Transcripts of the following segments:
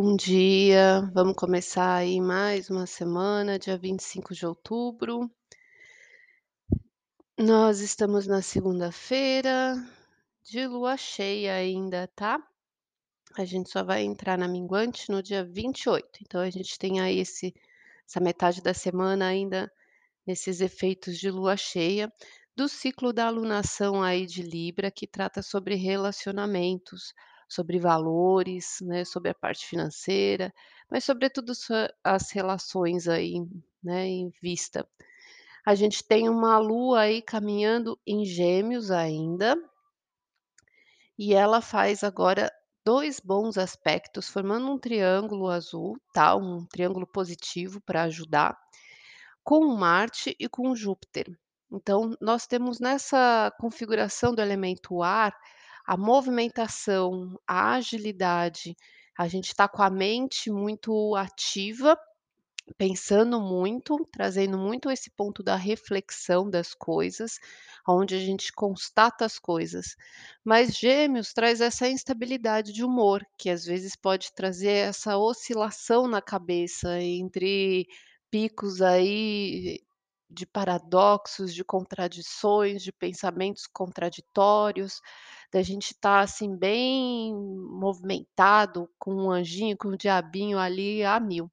Bom dia, vamos começar aí mais uma semana, dia 25 de outubro. Nós estamos na segunda-feira, de lua cheia ainda, tá? A gente só vai entrar na minguante no dia 28, então a gente tem aí esse essa metade da semana ainda nesses efeitos de lua cheia, do ciclo da alunação aí de Libra, que trata sobre relacionamentos, sobre valores, né, sobre a parte financeira, mas sobretudo so as relações aí, né, em vista. A gente tem uma lua aí caminhando em Gêmeos ainda e ela faz agora 2 bons aspectos, formando um triângulo azul, tá, um triângulo positivo para ajudar, com Marte e com Júpiter. Então, nós temos nessa configuração do elemento ar, a movimentação, a agilidade, a gente está com a mente muito ativa, pensando muito, trazendo muito esse ponto da reflexão das coisas, onde a gente constata as coisas. Mas Gêmeos traz essa instabilidade de humor, que às vezes pode trazer essa oscilação na cabeça entre picos aí de paradoxos, de contradições, de pensamentos contraditórios, da gente estar assim bem movimentado, com um anjinho, com o diabinho ali a mil.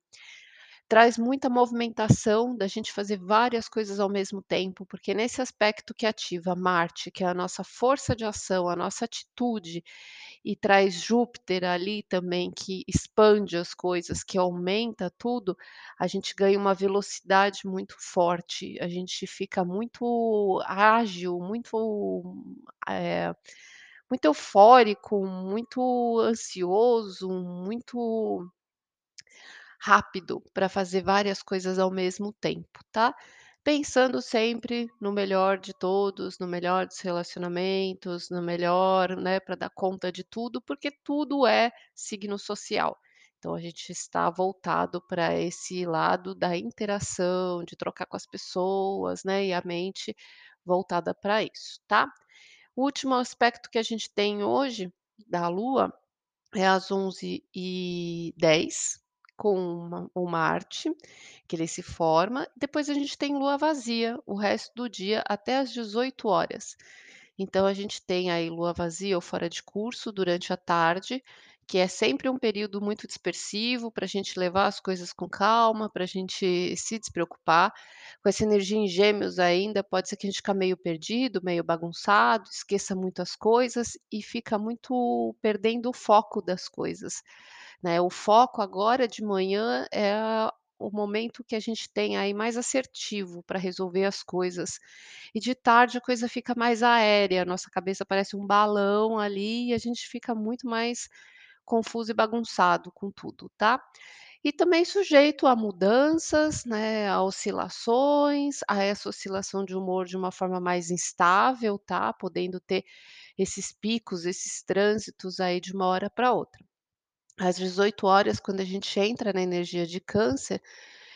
Traz muita movimentação da gente fazer várias coisas ao mesmo tempo, porque nesse aspecto que ativa Marte, que é a nossa força de ação, a nossa atitude, e traz Júpiter ali também, que expande as coisas, que aumenta tudo, a gente ganha uma velocidade muito forte, a gente fica muito ágil, muito, eh, muito eufórico, muito ansioso, muito rápido para fazer várias coisas ao mesmo tempo, tá? Pensando sempre no melhor de todos, no melhor dos relacionamentos, no melhor, né, para dar conta de tudo, porque tudo é signo social. Então a gente está voltado para esse lado da interação, de trocar com as pessoas, né, e a mente voltada para isso, tá? O último aspecto que a gente tem hoje da Lua é às 11h10 com uma o Marte, que ele se forma, depois a gente tem lua vazia, o resto do dia até às 18h. Então a gente tem aí lua vazia ou fora de curso durante a tarde, que é sempre um período muito dispersivo para a gente levar as coisas com calma, para a gente se despreocupar. Com essa energia em Gêmeos ainda, pode ser que a gente fica meio perdido, meio bagunçado, esqueça muitas coisas e fica muito perdendo o foco das coisas, né. O foco agora de manhã é o momento que a gente tem aí mais assertivo para resolver as coisas. E de tarde a coisa fica mais aérea, nossa cabeça parece um balão ali e a gente fica muito mais confuso e bagunçado com tudo, tá? E também sujeito a mudanças, né, a oscilações, a essa oscilação de humor de uma forma mais instável, tá? Podendo ter esses picos, esses trânsitos aí de uma hora para outra. Às 18h, quando a gente entra na energia de Câncer,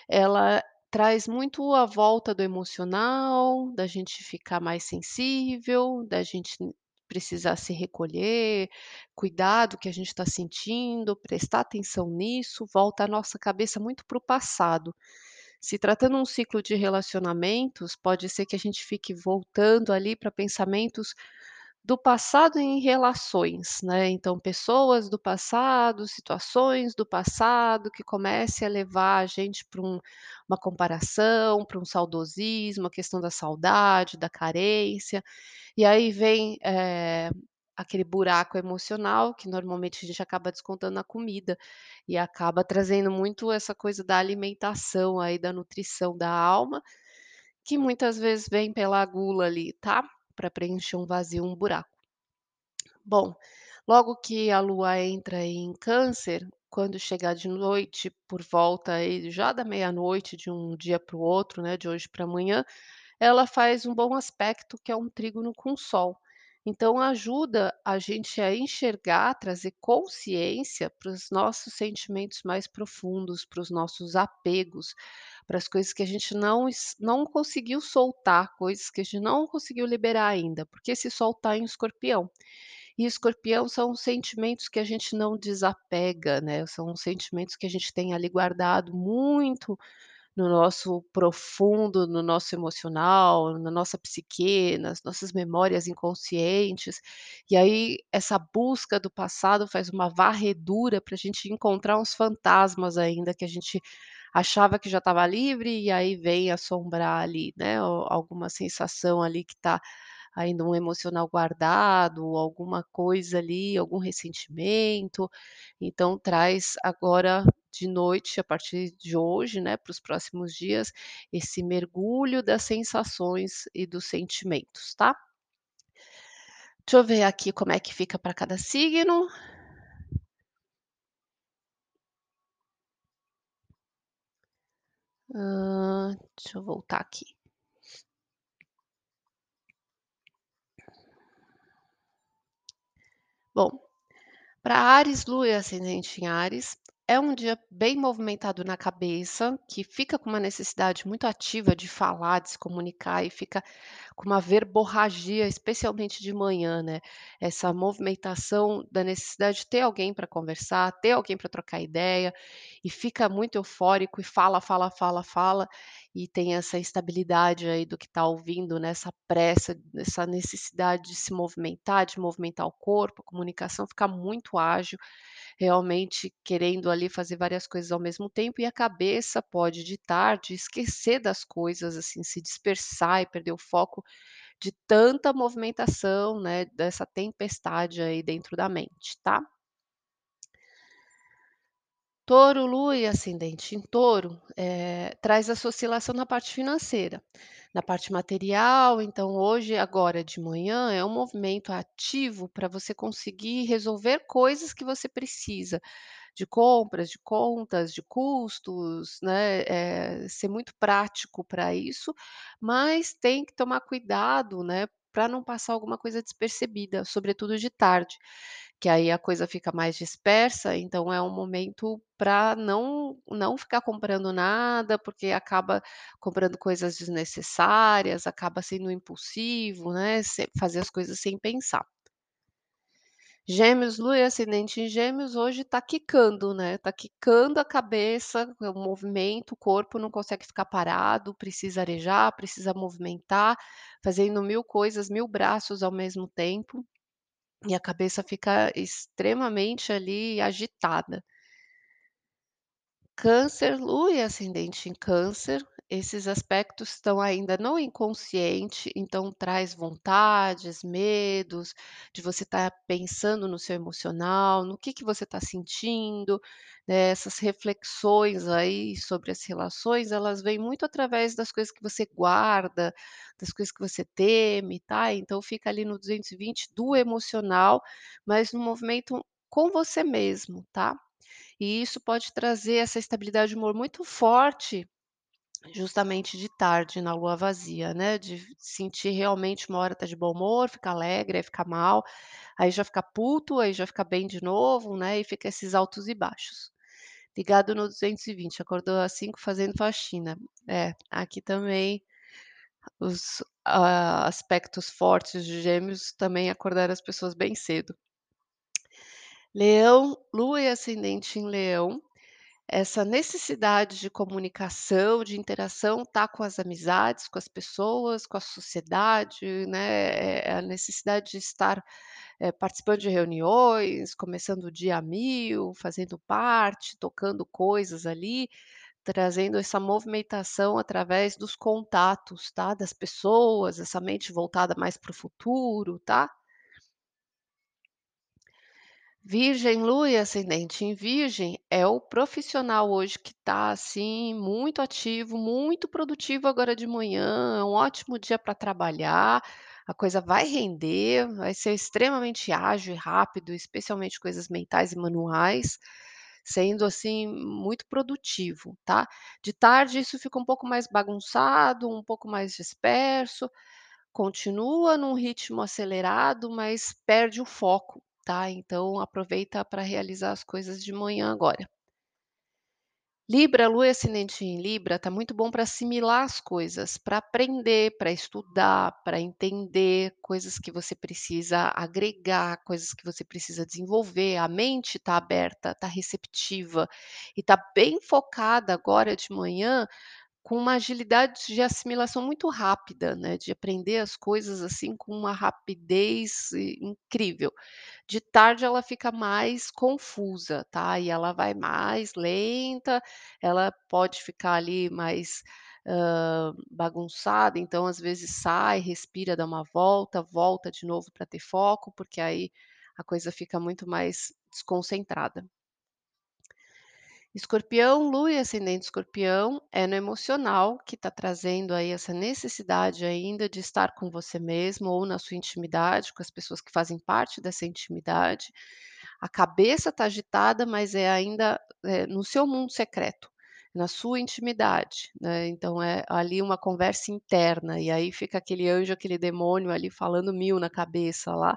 ela traz muito a volta do emocional, da gente ficar mais sensível, da gente precisar se recolher, cuidar do que a gente está sentindo, prestar atenção nisso, volta a nossa cabeça muito para o passado. Se tratando um ciclo de relacionamentos, pode ser que a gente fique voltando ali para pensamentos do passado em relações, né, então pessoas do passado, situações do passado que comece a levar a gente para um uma comparação, para um saudosismo, a questão da saudade, da carência, e aí vem, eh, aquele buraco emocional que normalmente a gente acaba descontando na comida, e acaba trazendo muito essa coisa da alimentação aí, da nutrição da alma, que muitas vezes vem pela gula ali, tá? Para preencher um vazio, um buraco. Bom, logo que a lua entra em Câncer, quando chegar de noite, por volta aí já da meia-noite de um dia para o outro, né, de hoje para amanhã, ela faz um bom aspecto que é um trígono com o Sol. Então ajuda a gente a enxergar, trazer consciência para os nossos sentimentos mais profundos, para os nossos apegos, para as coisas que a gente não não conseguiu soltar, coisas que a gente não conseguiu liberar ainda, porque esse Sol está em Escorpião. E escorpião são sentimentos que a gente não desapega, né, são sentimentos que a gente tem ali guardado muito no nosso profundo, no nosso emocional, na nossa psique, nas nossas memórias inconscientes. E aí essa busca do passado faz uma varredura para a gente encontrar uns fantasmas ainda que a gente achava que já estava livre e aí vem assombrar ali, né, al alguma sensação ali que está ainda um emocional guardado, alguma coisa ali, algum ressentimento. Então traz agora de noite, a partir de hoje, né, para os próximos dias, esse mergulho das sensações e dos sentimentos, tá? Deixa eu ver aqui como é que fica para cada signo. Hã, deixa eu voltar aqui. Bom, para Áries, Lua e ascendente em Áries, é um dia bem movimentado na cabeça, que fica com uma necessidade muito ativa de falar, de se comunicar e fica com uma verborragia, especialmente de manhã, né. Essa movimentação da necessidade de ter alguém para conversar, ter alguém para trocar ideia, e fica muito eufórico e fala, fala, fala, fala, e tem essa instabilidade aí do que está ouvindo, né, essa pressa, essa necessidade de se movimentar, de movimentar o corpo, a comunicação fica muito ágil, realmente querendo ali fazer várias coisas ao mesmo tempo, e a cabeça pode de tarde esquecer das coisas, assim, se dispersar e perder o foco de tanta movimentação, né, dessa tempestade aí dentro da mente, tá? Touro, Lua e ascendente em Touro, eh, traz essa oscilação na parte financeira, na parte material, então hoje, agora de manhã, é um movimento ativo para você conseguir resolver coisas que você precisa, de compras, de contas, de custos, né, eh, ser muito prático para isso, mas tem que tomar cuidado, né, para não passar alguma coisa despercebida, sobretudo de tarde, que aí a coisa fica mais dispersa, então é um momento para não não ficar comprando nada, porque acaba comprando coisas desnecessárias, acaba sendo impulsivo, né, fazer as coisas sem pensar. Gêmeos, Lua e ascendente em Gêmeos hoje está quicando, né, está quicando a cabeça, o movimento, o corpo não consegue ficar parado, precisa arejar, precisa movimentar, fazendo 1000 coisas, 1000 braços ao mesmo tempo, e a cabeça fica extremamente ali agitada. Câncer, Lua e ascendente em Câncer, esses aspectos estão ainda no inconsciente, então traz vontades, medos, de você estar pensando no seu emocional, no que que você está sentindo, né, essas reflexões aí sobre as relações, elas vêm muito através das coisas que você guarda, das coisas que você teme, tá, então fica ali no 220 do emocional, mas no movimento com você mesmo, tá? E isso pode trazer essa estabilidade de humor muito forte, justamente de tarde na lua vazia, né, de sentir realmente uma hora tá de bom humor, fica alegre, aí fica mal, aí já fica puto, aí já fica bem de novo, né, e fica esses altos e baixos. Ligado no 220, acordou às 5 fazendo faxina. É, aqui também os a aspectos fortes de Gêmeos também acordaram as pessoas bem cedo. Leão, Lua e ascendente em Leão, essa necessidade de comunicação, de interação, tá com as amizades, com as pessoas, com a sociedade, né, eh, a necessidade de estar, eh, participando de reuniões, começando o dia a 1000, fazendo parte, tocando coisas ali, trazendo essa movimentação através dos contatos, tá, das pessoas, essa mente voltada mais para o futuro, tá? Virgem, Lua e ascendente em Virgem, é o profissional hoje que está, assim, muito ativo, muito produtivo agora de manhã, é um ótimo dia para trabalhar, a coisa vai render, vai ser extremamente ágil e rápido, especialmente coisas mentais e manuais, sendo, assim, muito produtivo, tá? De tarde isso fica um pouco mais bagunçado, um pouco mais disperso, continua num ritmo acelerado, mas perde o foco, tá? Então aproveita para realizar as coisas de manhã agora. Libra, Lua e ascendente em Libra está muito bom para assimilar as coisas, para aprender, para estudar, para entender coisas que você precisa agregar, coisas que você precisa desenvolver. A mente está aberta, está receptiva e está bem focada agora de manhã com uma agilidade de assimilação muito rápida, né, de aprender as coisas, assim, com uma rapidez i incrível. De tarde ela fica mais confusa, tá, e ela vai mais lenta, ela pode ficar ali mais, hã, bagunçada, então às vezes sai, respira, dá uma volta, volta de novo para ter foco, porque aí a coisa fica muito mais desconcentrada. Escorpião, Lua e ascendente Escorpião, é no emocional que está trazendo aí essa necessidade ainda de estar com você mesmo ou na sua intimidade, com as pessoas que fazem parte dessa intimidade. A cabeça está agitada, mas é ainda, eh, no seu mundo secreto, na sua intimidade, né, então é ali uma conversa interna, e aí fica aquele anjo, aquele demônio ali falando mil na cabeça lá,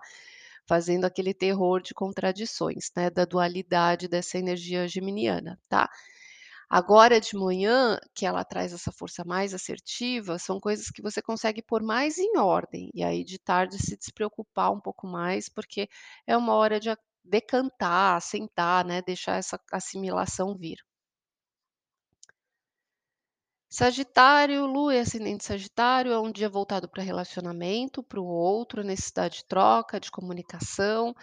fazendo aquele terror de contradições, né, da dualidade dessa energia geminiana, tá. Agora de manhã, que ela traz essa força mais assertiva, são coisas que você consegue pôr mais em ordem, e aí de tarde se despreocupar um pouco mais, porque é uma hora de decantar, sentar, né, deixar essa assimilação vir. Sagitário, Lua e ascendente Sagitário é um dia voltado para relacionamento, para o outro, necessidade de troca, de comunicação.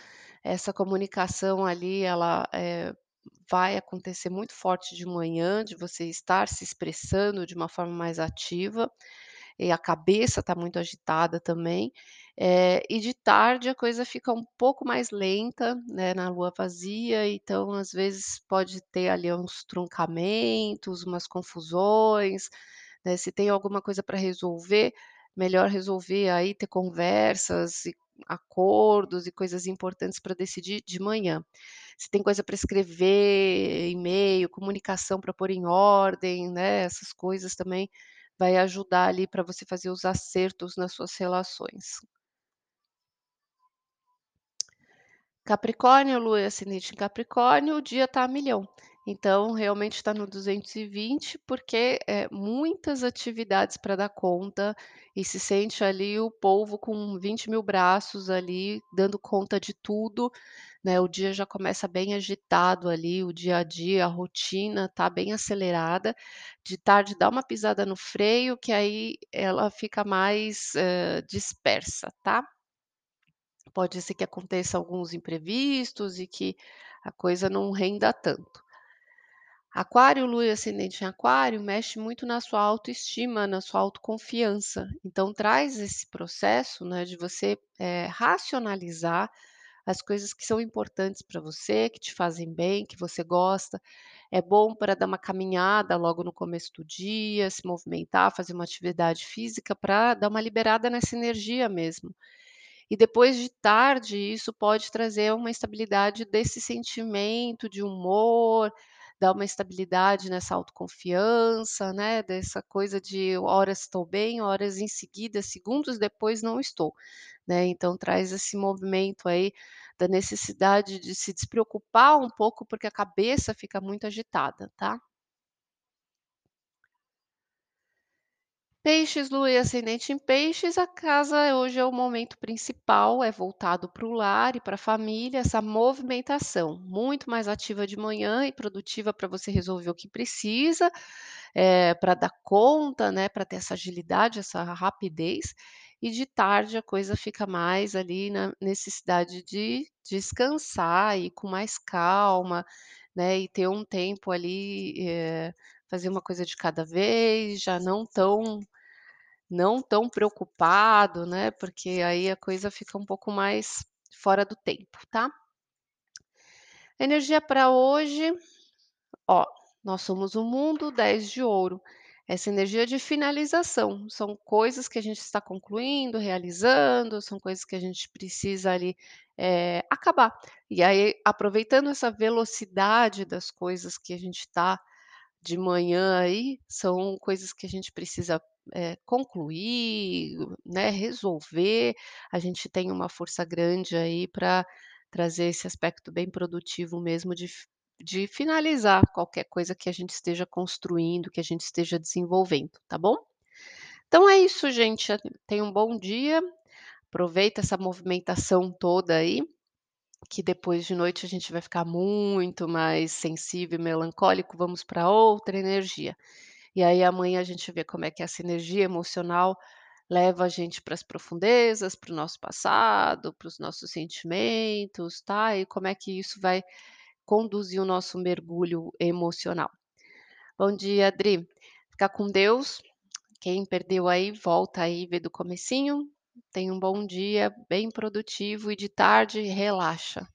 Essa comunicação ali, ela, eh, vai acontecer muito forte de manhã, de você estar se expressando de uma forma mais ativa, e a cabeça está muito agitada também. Eh, e de tarde a coisa fica um pouco mais lenta, né, na lua vazia, então às vezes pode ter ali uns truncamentos, umas confusões, né, se tem alguma coisa para resolver, melhor resolver aí, ter conversas e acordos e coisas importantes para decidir de manhã. Se tem coisa para escrever, e-mail, comunicação para pôr em ordem, né, essas coisas também vai ajudar ali para você fazer os acertos nas suas relações. Capricórnio, Lua e ascendente em Capricórnio, o dia está a milhão. Então, realmente está no 220, porque, é muitas atividades para dar conta, e se sente ali o polvo com 20.000 braços ali, dando conta de tudo, né, o dia já começa bem agitado ali, o dia a dia, a rotina está bem acelerada. De tarde dá uma pisada no freio, que aí ela fica mais, hã, dispersa, tá? Pode ser que aconteça alguns imprevistos e que a coisa não renda tanto. Aquário, Lua ascendente em Aquário, mexe muito na sua autoestima, na sua autoconfiança. Então traz esse processo, né, de você, eh, racionalizar as coisas que são importantes para você, que te fazem bem, que você gosta. É bom para dar uma caminhada logo no começo do dia, se movimentar, fazer uma atividade física para dar uma liberada nessa energia mesmo. E depois de tarde, isso pode trazer uma estabilidade desse sentimento de humor, dar uma estabilidade nessa autoconfiança, né, dessa coisa de horas estou bem, horas em seguida, segundos depois não estou, né, então traz esse movimento aí da necessidade de se despreocupar um pouco, porque a cabeça fica muito agitada, tá? Peixes, Lua e ascendente em Peixes, a casa hoje é o momento principal, é voltado para o lar e para a família, essa movimentação, muito mais ativa de manhã e produtiva para você resolver o que precisa, eh, para dar conta, né, para ter essa agilidade, essa rapidez, e de tarde a coisa fica mais ali na necessidade de descansar e com mais calma, né, e ter um tempo ali, eh, fazer uma coisa de cada vez, já não tão não tão preocupado, né, porque aí a coisa fica um pouco mais fora do tempo, tá? Energia para hoje, ó, nós somos o mundo, 10 de ouro. Essa energia de finalização, são coisas que a gente está concluindo, realizando, são coisas que a gente precisa ali, eh, acabar. E aí, aproveitando essa velocidade das coisas que a gente está de manhã aí, são coisas que a gente precisa, eh, concluir, né, resolver. A gente tem uma força grande aí para trazer esse aspecto bem produtivo mesmo de de finalizar qualquer coisa que a gente esteja construindo, que a gente esteja desenvolvendo, tá bom? Então é isso, gente. Tenha um bom dia. Aproveita essa movimentação toda aí, que depois de noite a gente vai ficar muito mais sensível e melancólico, vamos para outra energia. E aí amanhã a gente vê como é que essa energia emocional leva a gente para as profundezas, para o nosso passado, para os nossos sentimentos, tá? E como é que isso vai conduzir o nosso mergulho emocional. Bom dia, Adri. Fica com Deus. Quem perdeu aí, volta aí, vê do comecinho. Tenha um bom dia, bem produtivo e de tarde relaxa.